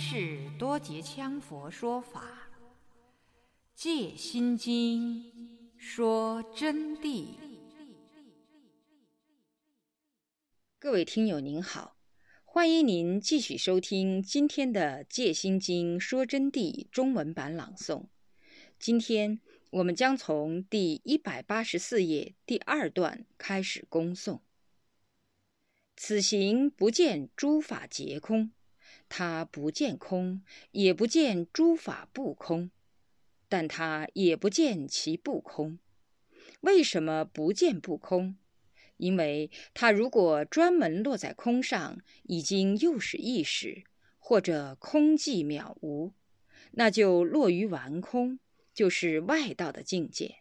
是多杰羌佛说法，《戒心经》说真谛。各位听友您好，欢迎您继续收听今天的《戒心经说真谛》中文版朗诵。今天我们将从第一百八十四页第二段开始恭诵。此行不见诸法皆空，他不见空，也不见诸法不空，但他也不见其不空。为什么不见不空？因为他如果专门落在空上，已经又是一时，或者空寂渺无，那就落于完空，就是外道的境界。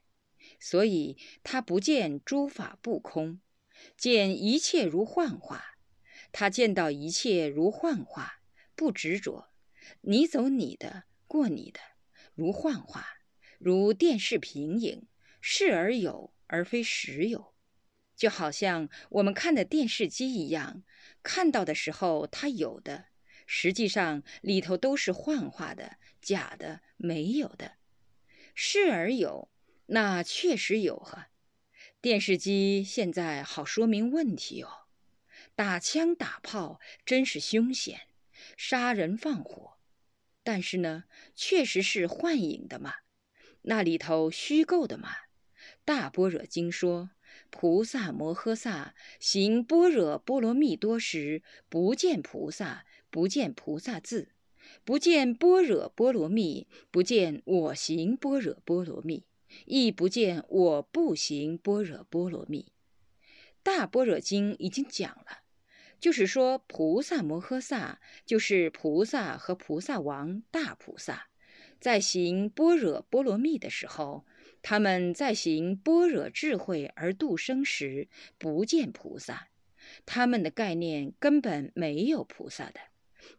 所以他不见诸法不空。见一切如幻化，他见到一切如幻化，不执着，你走你的，过你的，如幻化，如电视平影，视而有，而非实有，就好像我们看的电视机一样，看到的时候它有的，实际上里头都是幻化的、假的、没有的。视而有，那确实有哈。电视机现在好说明问题哦，打枪打炮真是凶险，杀人放火，但是呢，确实是幻影的嘛，那里头虚构的嘛。大般若经说，菩萨摩诃萨行般若波罗蜜多时，不见菩萨，不见菩萨字，不见般若波罗蜜，不见我行般若波罗蜜。亦不见我不行般若波罗蜜，大般若经已经讲了，就是说菩萨摩诃萨就是菩萨和菩萨王大菩萨，在行般若波罗蜜的时候，他们在行般若智慧而度生时，不见菩萨，他们的概念根本没有菩萨的，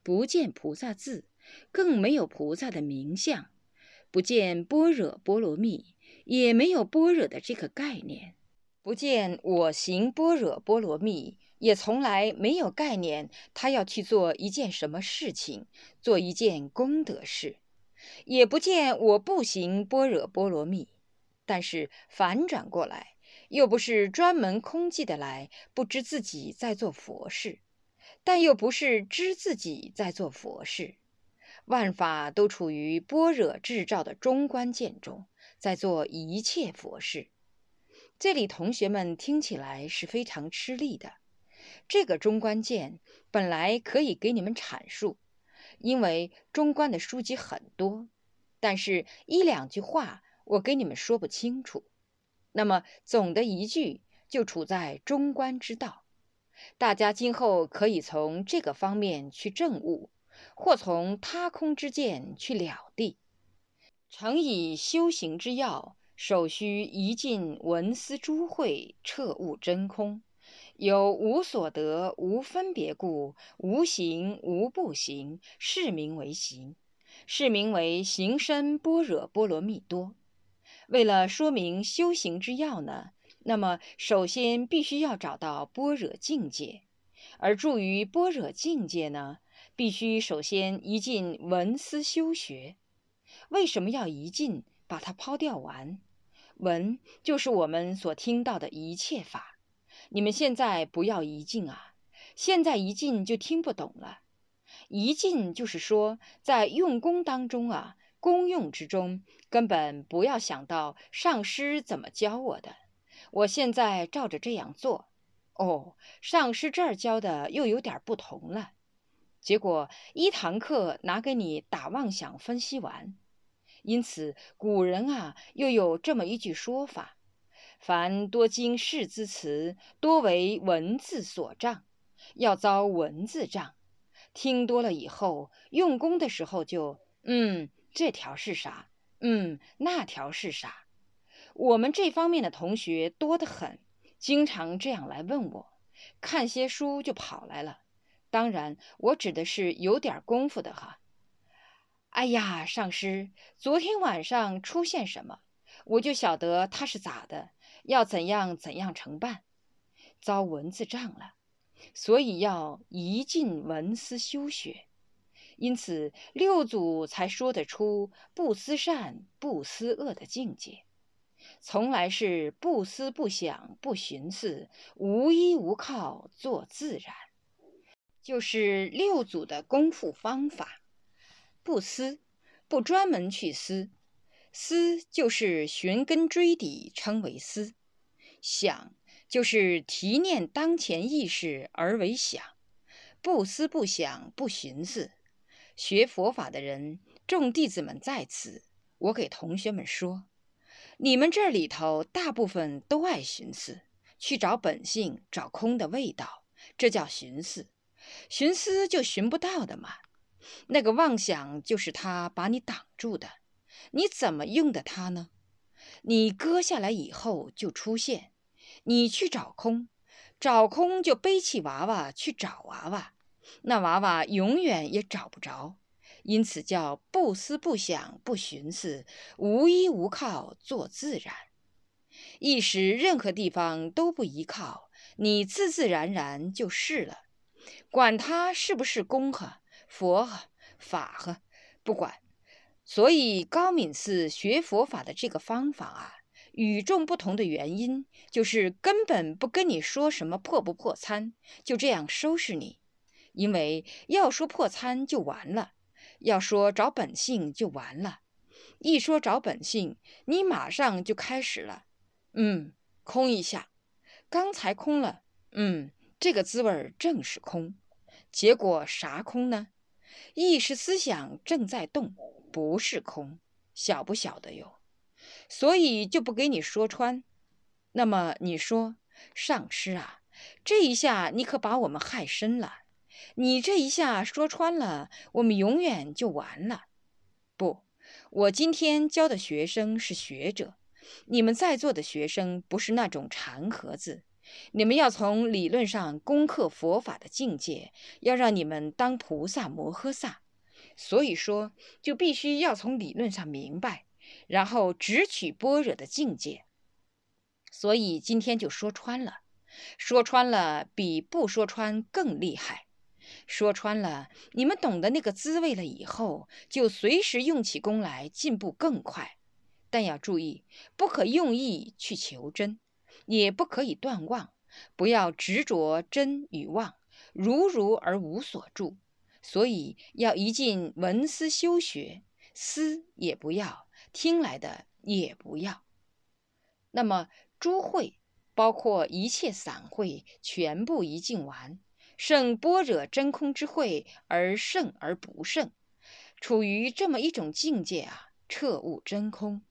不见菩萨字，更没有菩萨的名相，不见般若波罗蜜。也没有般若的这个概念，不见我行般若波罗蜜，也从来没有概念他要去做一件什么事情，做一件功德事，也不见我不行般若波罗蜜。但是反转过来，又不是专门空寂的来，不知自己在做佛事，但又不是知自己在做佛事，万法都处于般若智照的中观见中。在做一切佛事，这里同学们听起来是非常吃力的。这个中观见本来可以给你们阐述，因为中观的书籍很多，但是一两句话我给你们说不清楚。那么总的一句就处在中观之道，大家今后可以从这个方面去证悟，或从他空之见去了地。诚以修行之要，首须一尽文思诸慧，彻悟真空。有无所得、无分别故，无行无不行，是名为行，是名为行深般若波罗蜜多。为了说明修行之要呢，那么首先必须要找到般若境界，而住于般若境界呢，必须首先一尽文思修学。为什么要一尽把它抛掉完？闻就是我们所听到的一切法。你们现在不要一进啊！现在一进就听不懂了。一进就是说，在用功当中啊，功用之中，根本不要想到上师怎么教我的。我现在照着这样做。哦，上师这儿教的又有点不同了。结果一堂课拿给你打妄想分析完。因此，古人啊，又有这么一句说法：“凡多经世之词，多为文字所障，要遭文字障。听多了以后，用功的时候就，嗯，这条是啥？嗯，那条是啥？我们这方面的同学多得很，经常这样来问我，看些书就跑来了。当然，我指的是有点功夫的哈。”哎呀，上师，昨天晚上出现什么，我就晓得他是咋的，要怎样怎样承办，遭蚊子障了。所以要一尽文思修学。因此，六祖才说得出不思善、不思恶的境界，从来是不思、不想、不寻思，无依无靠，做自然，就是六祖的功夫方法。不思，不专门去思；思就是寻根追底，称为思；想就是提念当前意识而为想。不思、不想、不寻思。学佛法的人，众弟子们在此，我给同学们说：你们这里头大部分都爱寻思，去找本性、找空的味道，这叫寻思。寻思就寻不到的嘛。那个妄想就是他把你挡住的，你怎么用的它呢？你割下来以后就出现，你去找空，找空就背起娃娃去找娃娃。那娃娃永远也找不着，因此叫不思不想不寻思，无依无靠做自然。一时任何地方都不依靠，你自自然然就是了。管它是不是公呵、佛呵、法呵，不管。所以高敏寺学佛法的这个方法啊，与众不同的原因，就是根本不跟你说什么破不破参，就这样收拾你。因为要说破参就完了，要说找本性就完了。一说找本性，你马上就开始了。嗯，空一下，刚才空了。嗯，这个滋味正是空。结果啥空呢？意识思想正在动，不是空，晓不晓得哟？所以就不给你说穿。那么你说，上师啊，这一下你可把我们害深了。你这一下说穿了，我们永远就完了。不，我今天教的学生是学者，你们在座的学生不是那种禅盒子。你们要从理论上攻克佛法的境界，要让你们当菩萨摩诃萨。所以说，就必须要从理论上明白，然后直取般若的境界。所以今天就说穿了，说穿了比不说穿更厉害。说穿了，你们懂得那个滋味了以后，就随时用起功来，进步更快。但要注意，不可用意去求真，也不可以断妄，不要执着真与妄，如如而无所住。所以要一尽文思修学，思也不要，听来的也不要。那么诸会，包括一切散会，全部一尽完。胜般若真空之慧而胜而不胜，处于这么一种境界啊，彻悟真空。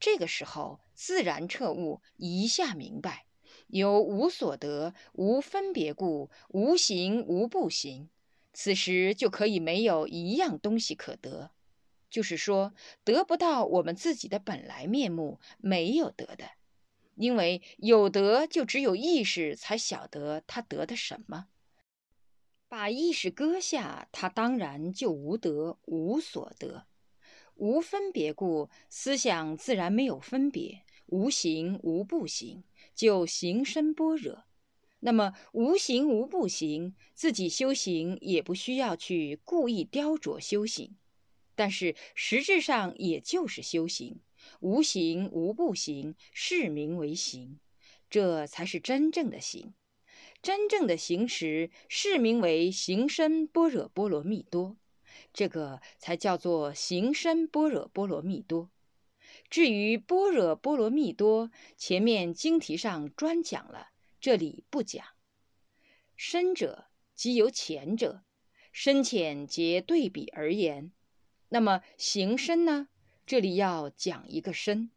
这个时候自然彻悟，一下明白，有无所得、无分别故，无形无不行。此时就可以没有一样东西可得，就是说得不到我们自己的本来面目，没有得的。因为有得，就只有意识才晓得他得的什么。把意识割下，他当然就无得，无所得，无分别故，思想自然没有分别，无形无不行，就行深般若。那么无形无不行，自己修行也不需要去故意雕琢修行，但是实质上也就是修行，无形无不行，是名为行，这才是真正的行。真正的行时，是名为行深般若波罗蜜多，这个才叫做行深般若波罗蜜多。至于般若波罗蜜多，前面经题上专讲了，这里不讲。深者即有浅者，深浅皆对比而言。那么行深呢？这里要讲一个深，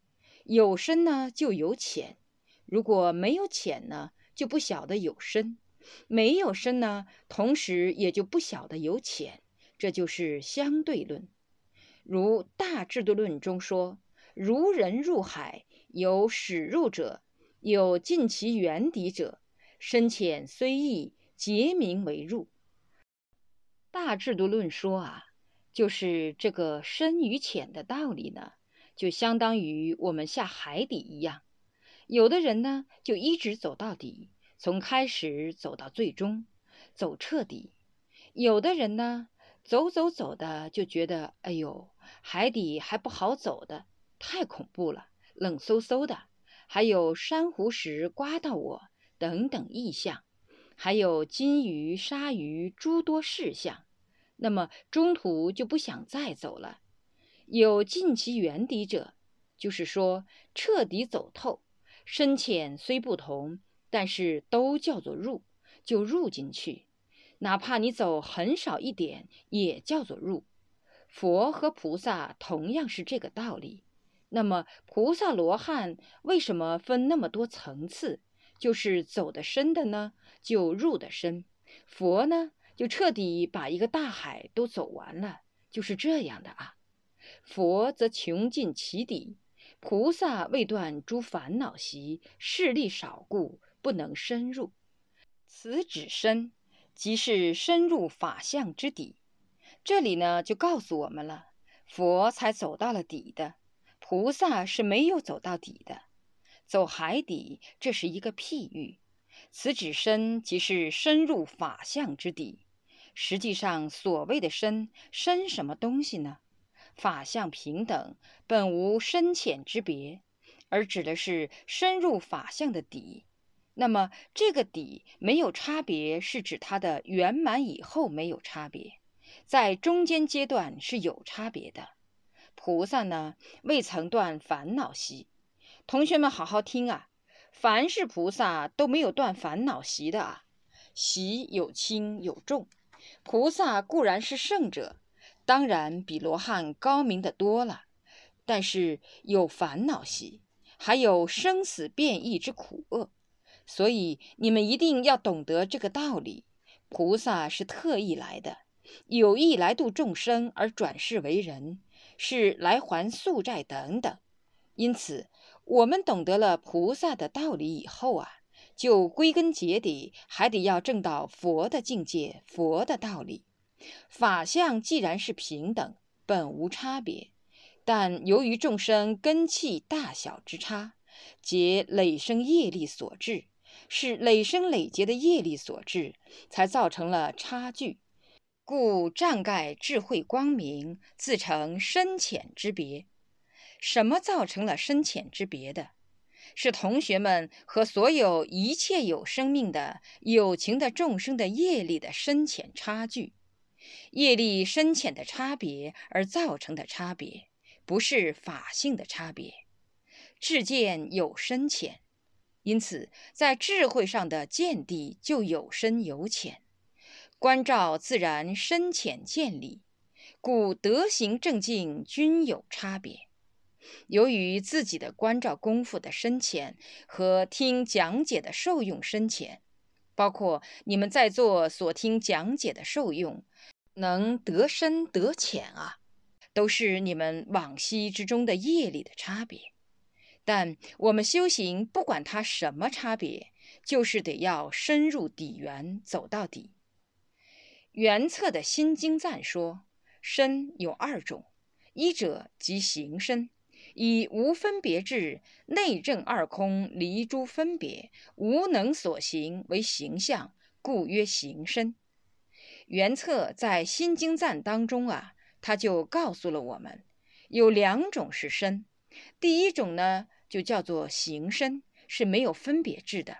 有深呢就有浅，如果没有浅呢？就不晓得有深，没有深呢，同时也就不晓得有浅，这就是相对论。如《大制度论》中说：“如人入海，有始入者，有尽其源底者，深浅虽异，皆名为入。”《大制度论》说啊，就是这个深与浅的道理呢，就相当于我们下海底一样。有的人呢，就一直走到底，从开始走到最终，走彻底。有的人呢，走走走的就觉得，哎呦，海底还不好走的，太恐怖了，冷飕飕的，还有珊瑚石刮到我等等异象，还有金鱼、鲨鱼诸多事项。那么中途就不想再走了。有尽其原底者，就是说彻底走透，深浅虽不同，但是都叫做入，就入进去。哪怕你走很少一点，也叫做入。佛和菩萨同样是这个道理。那么菩萨罗汉为什么分那么多层次？就是走得深的呢，就入得深；佛呢，就彻底把一个大海都走完了，就是这样的啊。佛则穷尽其底，菩萨未断诸烦恼习，势力少故不能深入。此指深，即是深入法相之底。这里呢，就告诉我们了，佛才走到了底的，菩萨是没有走到底的。走海底，这是一个譬喻。此指深，即是深入法相之底。实际上，所谓的深，深什么东西呢？法相平等，本无深浅之别，而指的是深入法相的底。那么这个底没有差别，是指它的圆满以后没有差别，在中间阶段是有差别的。菩萨呢，未曾断烦恼习。同学们好好听啊，凡是菩萨都没有断烦恼习的啊。习有轻有重，菩萨固然是圣者。当然比罗汉高明的多了，但是有烦恼习，还有生死变异之苦厄，所以你们一定要懂得这个道理。菩萨是特意来的，有意来度众生而转世为人，是来还宿债等等。因此，我们懂得了菩萨的道理以后啊，就归根结底还得要证到佛的境界，佛的道理。法相既然是平等，本无差别，但由于众生根气大小之差，皆累生业力所致，是累生累劫的业力所致，才造成了差距，故障盖智慧光明，自成深浅之别。什么造成了深浅之别的？是同学们和所有一切有生命的有情的众生的业力的深浅差距。业力深浅的差别而造成的差别，不是法性的差别。智见有深浅，因此在智慧上的见地就有深有浅。观照自然深浅见理，故德行正境均有差别。由于自己的观照功夫的深浅和听讲解的受用深浅，包括你们在座所听讲解的受用。能得深得浅啊，都是你们往昔之中的业力的差别。但我们修行，不管它什么差别，就是得要深入底源，走到底。原册的心经赞说，身有二种，一者即行身，以无分别智，内证二空，离诸分别，无能所行为形象，故曰行身。原册在《心经赞》当中啊，他就告诉了我们，有两种是身。第一种呢，就叫做形身，是没有分别智的，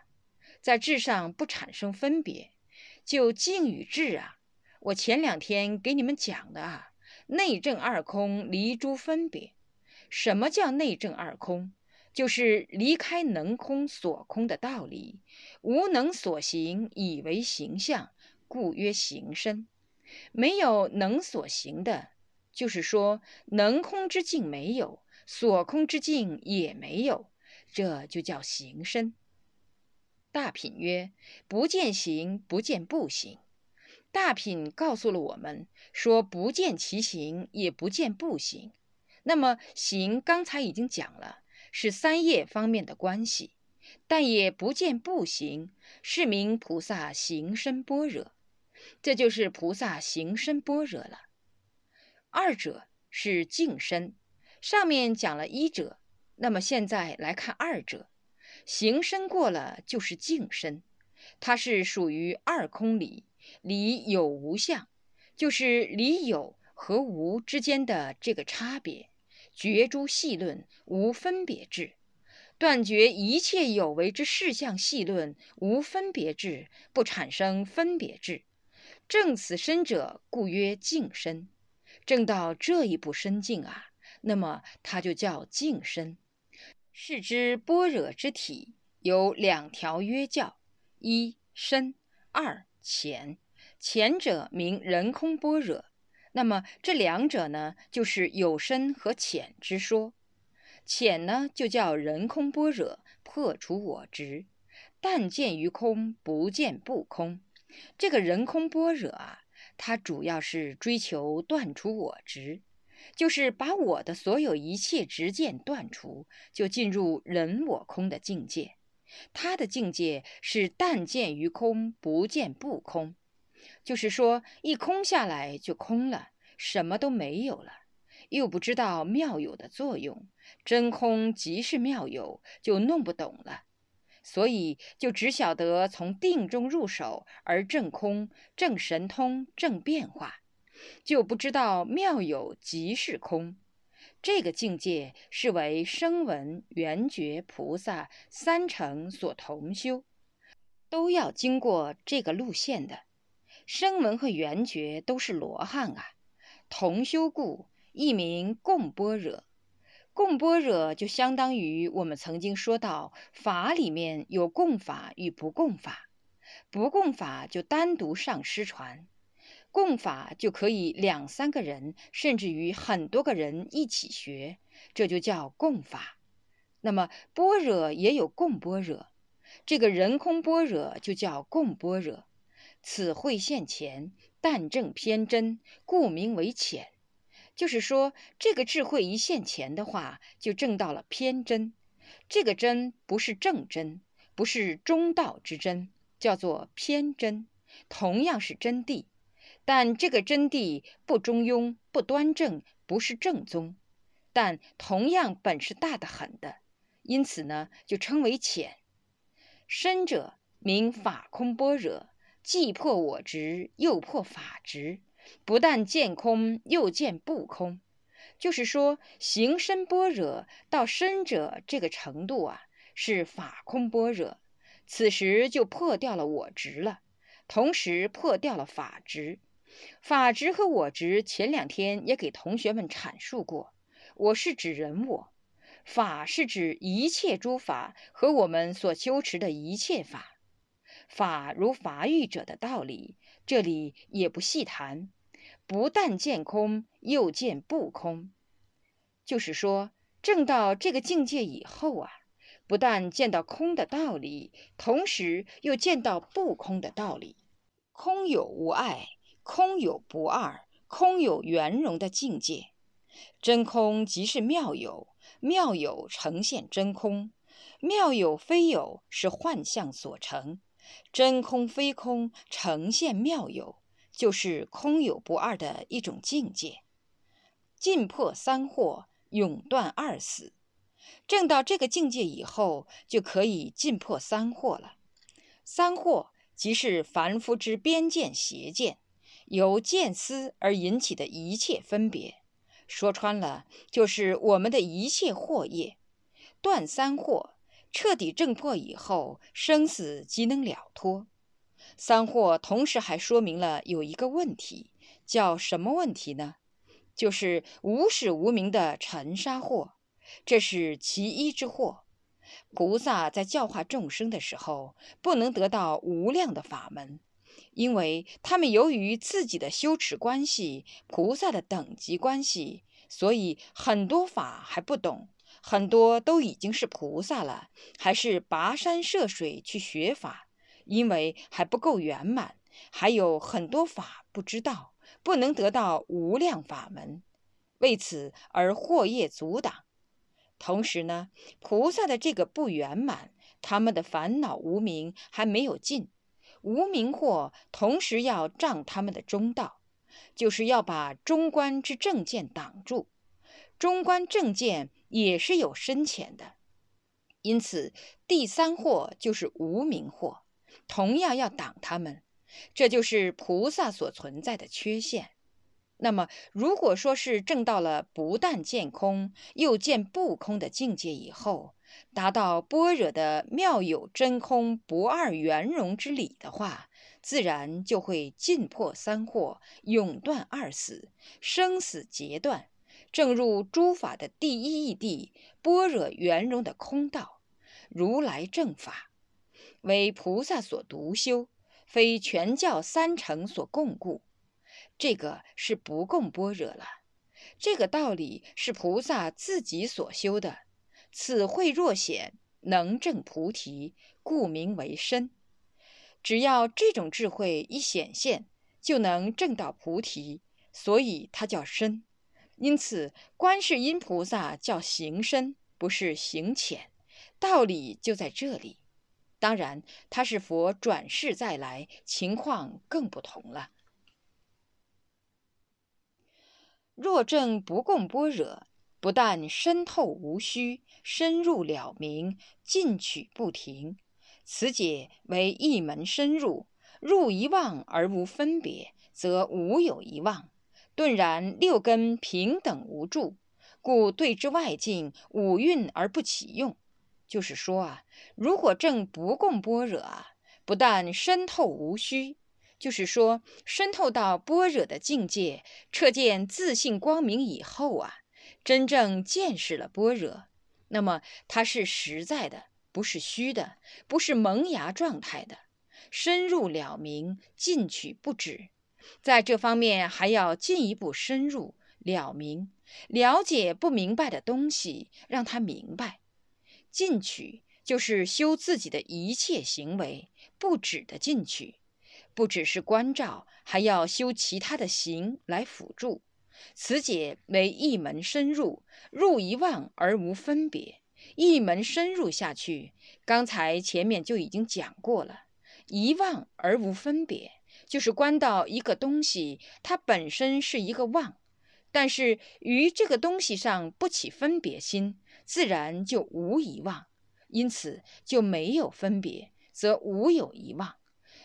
在智上不产生分别，就静与智啊。我前两天给你们讲的啊，内证二空，离诸分别。什么叫内证二空？就是离开能空所空的道理，无能所行，以为形象。故曰形身，没有能所行的，就是说能空之境没有，所空之境也没有，这就叫行身。大品曰：不见行，不见不行。大品告诉了我们，说不见其行，也不见不行。那么行，刚才已经讲了，是三业方面的关系，但也不见不行，是名菩萨行深般若。这就是菩萨行深般若了。二者是净身，上面讲了一者，那么现在来看二者，行深过了就是净身，它是属于二空理，理有无相，就是理有和无之间的这个差别。绝诸细论无分别智，断绝一切有为之事相细论无分别智，不产生分别智。正此身者，故曰净身。正到这一步深境啊，那么它就叫净身。是之般若之体有两条约教：一深，二浅。前者名人空般若。那么这两者呢，就是有深和浅之说。浅呢，就叫人空般若，破除我执，但见于空，不见不空。这个人空般若啊，它主要是追求断除我执，就是把我的所有一切执见断除，就进入人我空的境界。他的境界是但见于空，不见不空。就是说，一空下来就空了，什么都没有了，又不知道妙有的作用，真空即是妙有，就弄不懂了。所以就只晓得从定中入手而正空、正神通、正变化，就不知道妙有即是空。这个境界是为声闻、缘觉、菩萨三乘所同修，都要经过这个路线的。声闻和缘觉都是罗汉啊，同修故，一名共般若。共般若就相当于我们曾经说到法里面有共法与不共法，不共法就单独上师传，共法就可以两三个人，甚至于很多个人一起学，这就叫共法。那么般若也有共般若，这个人空般若就叫共般若。此会现前，但正偏真，故名为浅。就是说，这个智慧一现前的话，就证到了偏真。这个真不是正真，不是中道之真，叫做偏真。同样是真谛，但这个真谛不中庸、不端正，不是正宗。但同样本事大得很的，因此呢，就称为浅。深者名法空般若。既破我执，又破法执，不但见空，又见不空。就是说，行深般若到深者这个程度啊，是法空般若。此时就破掉了我执了，同时破掉了法执。法执和我执，前两天也给同学们阐述过。我是指人我，法是指一切诸法和我们所修持的一切法。法如法语者的道理，这里也不细谈。不但见空，又见不空，就是说，证到这个境界以后啊，不但见到空的道理，同时又见到不空的道理。空有无碍，空有不二，空有圆融的境界。真空即是妙有，妙有呈现真空，妙有非有，是幻象所成。真空非空，呈现妙有，就是空有不二的一种境界。尽破三惑，永断二死。证到这个境界以后，就可以尽破三惑了。三惑即是凡夫之边见邪见，由见思而引起的一切分别。说穿了，就是我们的一切惑业。断三惑。彻底证破以后，生死即能了脱。三惑同时还说明了有一个问题，叫什么问题呢？就是无始无明的尘沙惑，这是其一之惑。菩萨在教化众生的时候，不能得到无量的法门，因为他们由于自己的修持关系、菩萨的等级关系，所以很多法还不懂。很多都已经是菩萨了，还是跋山涉水去学法，因为还不够圆满，还有很多法不知道，不能得到无量法门，为此而惑业阻挡。同时呢，菩萨的这个不圆满，他们的烦恼无明还没有尽，无明惑同时要障他们的中道，就是要把中观之正见挡住，中观正见。也是有深浅的，因此第三惑就是无明惑，同样要挡他们。这就是菩萨所存在的缺陷。那么，如果说是证到了不但见空又见不空的境界以后，达到般若的妙有真空不二圆融之理的话，自然就会尽破三惑，永断二死，生死截断，正入诸法的第一义谛般若圆融的空道，如来正法，为菩萨所独修。非全教三乘所共故，这个是不共般若了。这个道理是菩萨自己所修的。此慧若显，能证菩提，故名为身。只要这种智慧一显现，就能证到菩提，所以它叫身。因此，观世音菩萨叫行深，不是行浅。道理就在这里。当然，他是佛转世再来，情况更不同了。若正不共般若，不但深透无虚，深入了明，进取不停，此解为一门深入，入一望而无分别，则无有一望，顿然六根平等无住，故对之外境五蕴而不起用。就是说啊，如果正不共般若啊，不但深透无虚，就是说渗透到般若的境界，彻见自性光明以后啊，真正见识了般若，那么它是实在的，不是虚的，不是萌芽状态的，深入了明，进取不止，在这方面还要进一步深入了明，了解不明白的东西，让他明白。进取就是修自己的一切行为，不止的进取，不只是关照，还要修其他的行来辅助。此解为一门深入，入一望而无分别。一门深入下去，刚才前面就已经讲过了，一望而无分别，就是观到一个东西，它本身是一个望，但是于这个东西上不起分别心。自然就无遗忘，因此就没有分别，则无有遗忘，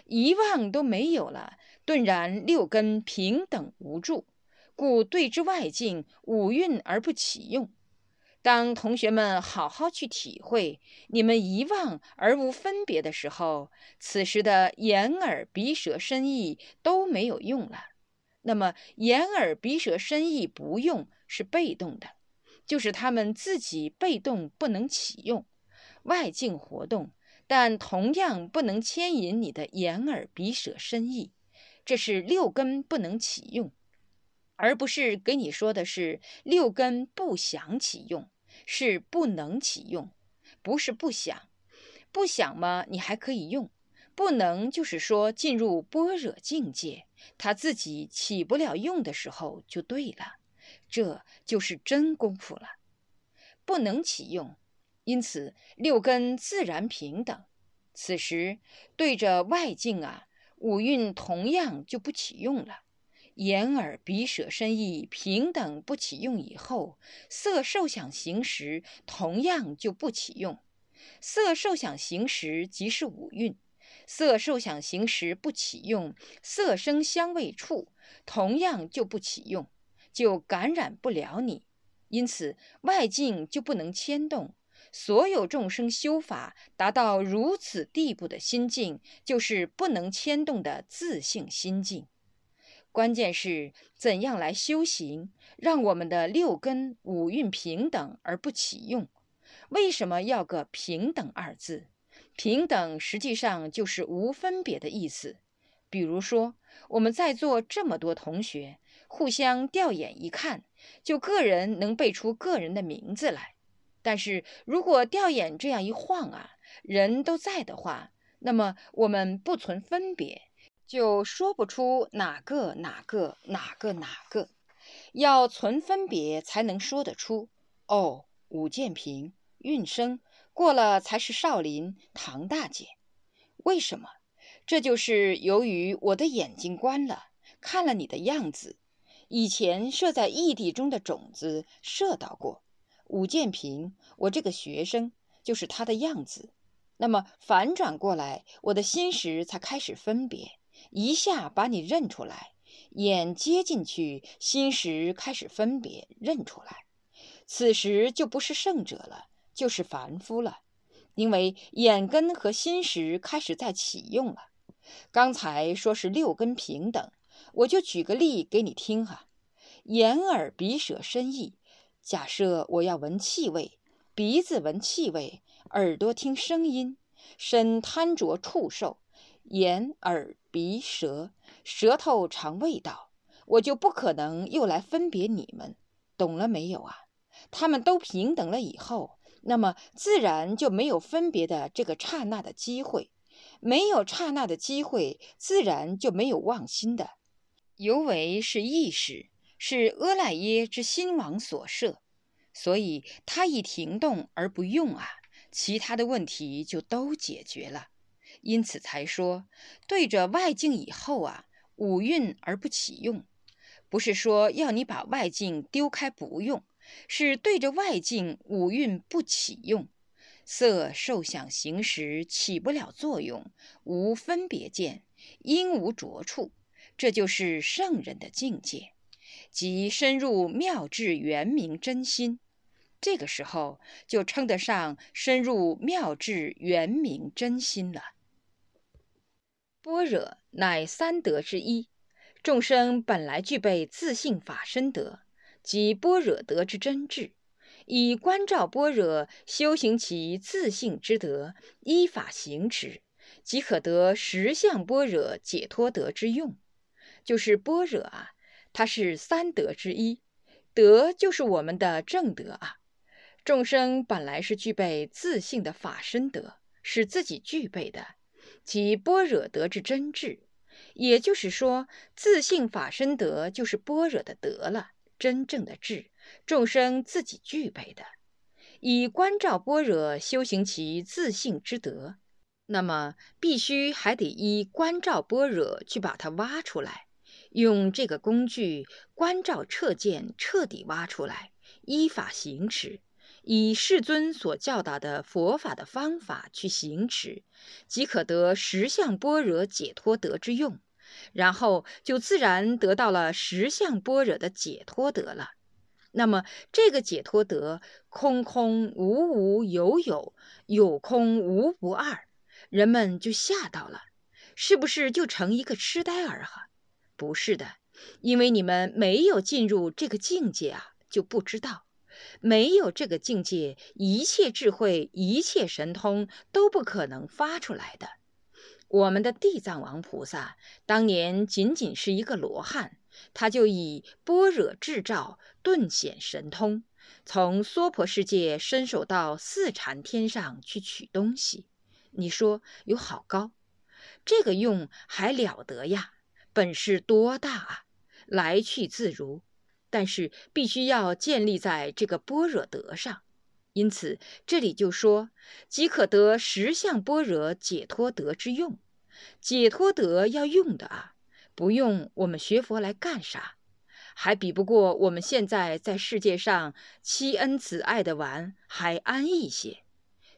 遗忘都没有了，顿然六根平等无助，故对之外境五蕴而不起用。当同学们好好去体会你们遗忘而无分别的时候，此时的眼耳鼻舌身意都没有用了。那么眼耳鼻舌身意不用是被动的。就是他们自己被动不能启用，外境活动，但同样不能牵引你的眼耳鼻舌身意，这是六根不能启用，而不是给你说的是六根不想启用，是不能启用，不是不想，不想嘛你还可以用，不能就是说进入般若境界，他自己起不了用的时候就对了。这就是真功夫了，不能启用，因此六根自然平等。此时对着外境啊，五蕴同样就不启用了。眼耳鼻舌身意平等不启用以后，色受想行识同样就不启用。色受想行识即是五蕴，色受想行识不启用，色声香味触同样就不启用。就感染不了你，因此外境就不能牵动。所有众生修法达到如此地步的心境，就是不能牵动的自性心境。关键是怎样来修行，让我们的六根五蕴平等而不起用？为什么要个平等二字？平等实际上就是无分别的意思。比如说，我们在座这么多同学。互相调眼一看，就个人能背出个人的名字来。但是如果调眼这样一晃啊，人都在的话，那么我们不存分别，就说不出哪个哪个哪个哪个。要存分别才能说得出。哦，武建平、运生过了才是少林唐大姐。为什么？这就是由于我的眼睛关了，看了你的样子。以前设在异地中的种子射到过，武建平，我这个学生就是他的样子。那么反转过来，我的心识才开始分别，一下把你认出来。眼接进去，心识开始分别认出来，此时就不是圣者了，就是凡夫了，因为眼根和心识开始在启用了。刚才说是六根平等，我就举个例给你听哈。眼、耳、鼻、舌、身、意，假设我要闻气味，鼻子闻气味，耳朵听声音，身贪着触受，眼、耳、鼻、舌。舌头尝味道，我就不可能又来分别你们，懂了没有啊？他们都平等了以后，那么自然就没有分别的这个刹那的机会，没有刹那的机会，自然就没有妄心的。尤为是意识，是阿赖耶之心王所设，所以他一停动而不用啊，其他的问题就都解决了。因此才说，对着外境以后啊。五蕴而不起用，不是说要你把外境丢开不用，是对着外境五蕴不起用，色受想行识起不了作用，无分别见，因无着处，这就是圣人的境界，即深入妙智圆明真心。这个时候就称得上深入妙智圆明真心了。般若乃三德之一，众生本来具备自性法身德，即般若德之真智，以观照般若，修行其自性之德，依法行持，即可得实相般若解脱德之用。就是般若啊，它是三德之一，德就是我们的正德啊。众生本来是具备自性的法身德，是自己具备的。即般若德之真智，也就是说，自性法身德就是般若的德了，真正的智，众生自己具备的。以观照般若修行其自性之德，那么必须还得依观照般若去把它挖出来，用这个工具观照彻见，彻底挖出来，依法行持。以世尊所教导的佛法的方法去行持，即可得十相般若解脱得之用，然后就自然得到了十相般若的解脱得了。那么这个解脱得，空空无无有有，有空无不二，人们就吓到了，是不是就成一个痴呆儿哈？不是的，因为你们没有进入这个境界啊，就不知道。没有这个境界，一切智慧、一切神通都不可能发出来的。我们的地藏王菩萨当年仅仅是一个罗汉，他就以般若智照顿显神通，从娑婆世界伸手到四禅天上去取东西。你说有好高？这个用还了得呀！本事多大啊！来去自如。但是必须要建立在这个般若德上，因此这里就说即可得十相般若解脱德之用。解脱德要用的啊，不用我们学佛来干啥？还比不过我们现在在世界上妻恩子爱的玩还安逸些。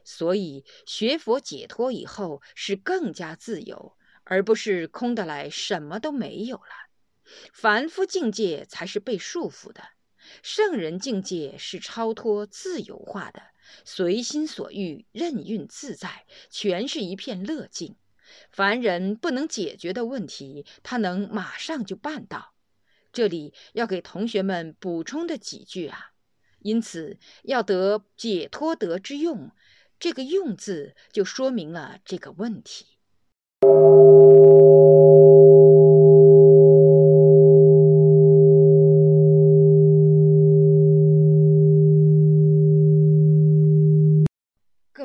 所以学佛解脱以后是更加自由，而不是空的来什么都没有了。凡夫境界才是被束缚的，圣人境界是超脱自由化的，随心所欲，任运自在，全是一片乐境。凡人不能解决的问题，他能马上就办到。这里要给同学们补充的几句啊，因此要得解脱得之用，这个“用”字就说明了这个问题。各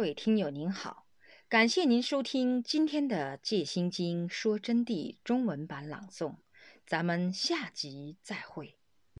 位听友您好，感谢您收听今天的《戒心经说真谛》中文版朗诵，咱们下集再会。